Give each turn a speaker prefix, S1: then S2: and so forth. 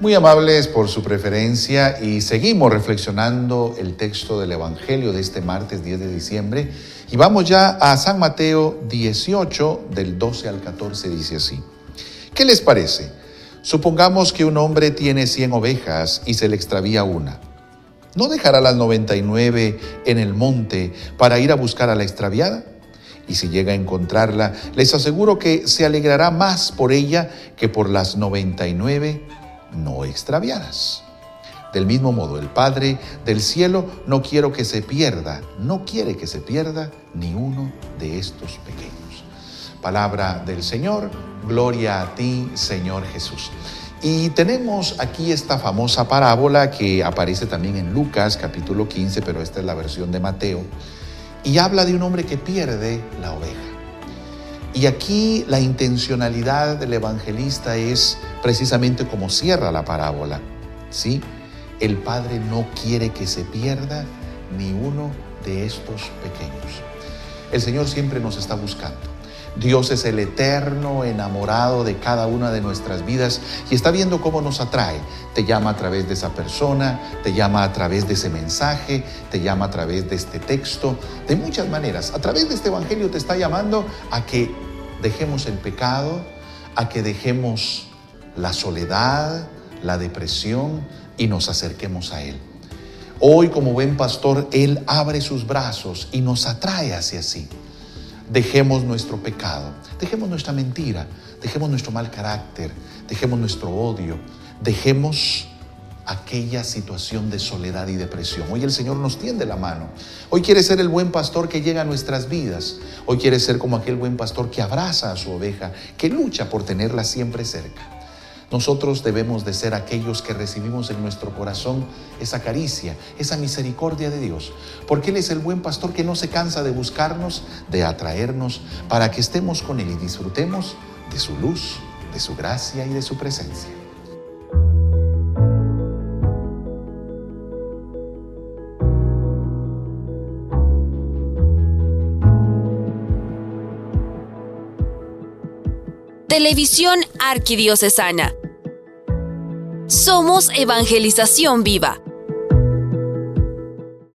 S1: Muy amables por su preferencia y seguimos reflexionando el texto del Evangelio de este martes 10 de diciembre y vamos ya a San Mateo 18 del 12 al 14 dice así. ¿Qué les parece? Supongamos que un hombre tiene 100 ovejas y se le extravía una. ¿No dejará las 99 en el monte para ir a buscar a la extraviada? Y si llega a encontrarla, les aseguro que se alegrará más por ella que por las 99 no extraviadas. Del mismo modo, el Padre del cielo no quiero que se pierda, no quiere que se pierda ni uno de estos pequeños. Palabra del Señor, gloria a ti, Señor Jesús. Y tenemos aquí esta famosa parábola que aparece también en Lucas capítulo 15, pero esta es la versión de Mateo, y habla de un hombre que pierde la oveja. Y aquí la intencionalidad del evangelista es precisamente como cierra la parábola. ¿sí? El Padre no quiere que se pierda ni uno de estos pequeños. El Señor siempre nos está buscando. Dios es el eterno enamorado de cada una de nuestras vidas y está viendo cómo nos atrae. Te llama a través de esa persona, te llama a través de ese mensaje, te llama a través de este texto, de muchas maneras. A través de este Evangelio te está llamando a que dejemos el pecado, a que dejemos la soledad, la depresión y nos acerquemos a Él. Hoy como buen pastor, Él abre sus brazos y nos atrae hacia sí. Dejemos nuestro pecado, dejemos nuestra mentira, dejemos nuestro mal carácter, dejemos nuestro odio, dejemos aquella situación de soledad y depresión. Hoy el Señor nos tiende la mano. Hoy quiere ser el buen pastor que llega a nuestras vidas. Hoy quiere ser como aquel buen pastor que abraza a su oveja, que lucha por tenerla siempre cerca. Nosotros debemos de ser aquellos que recibimos en nuestro corazón esa caricia, esa misericordia de Dios, porque Él es el buen pastor que no se cansa de buscarnos, de atraernos, para que estemos con Él y disfrutemos de su luz, de su gracia y de su presencia.
S2: Televisión Arquidiocesana. Somos Evangelización Viva.